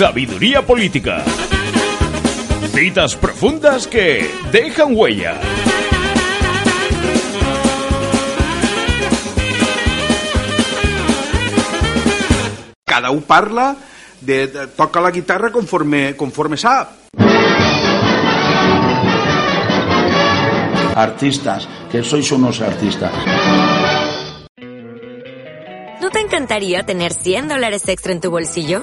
Sabiduría política. Citas profundas que dejan huella. Cada un parla, de, de, toca la guitarra conforme, conforme sap. Artistas, que sois unos artistas. ¿No te encantaría tener 100 dólares extra en tu bolsillo?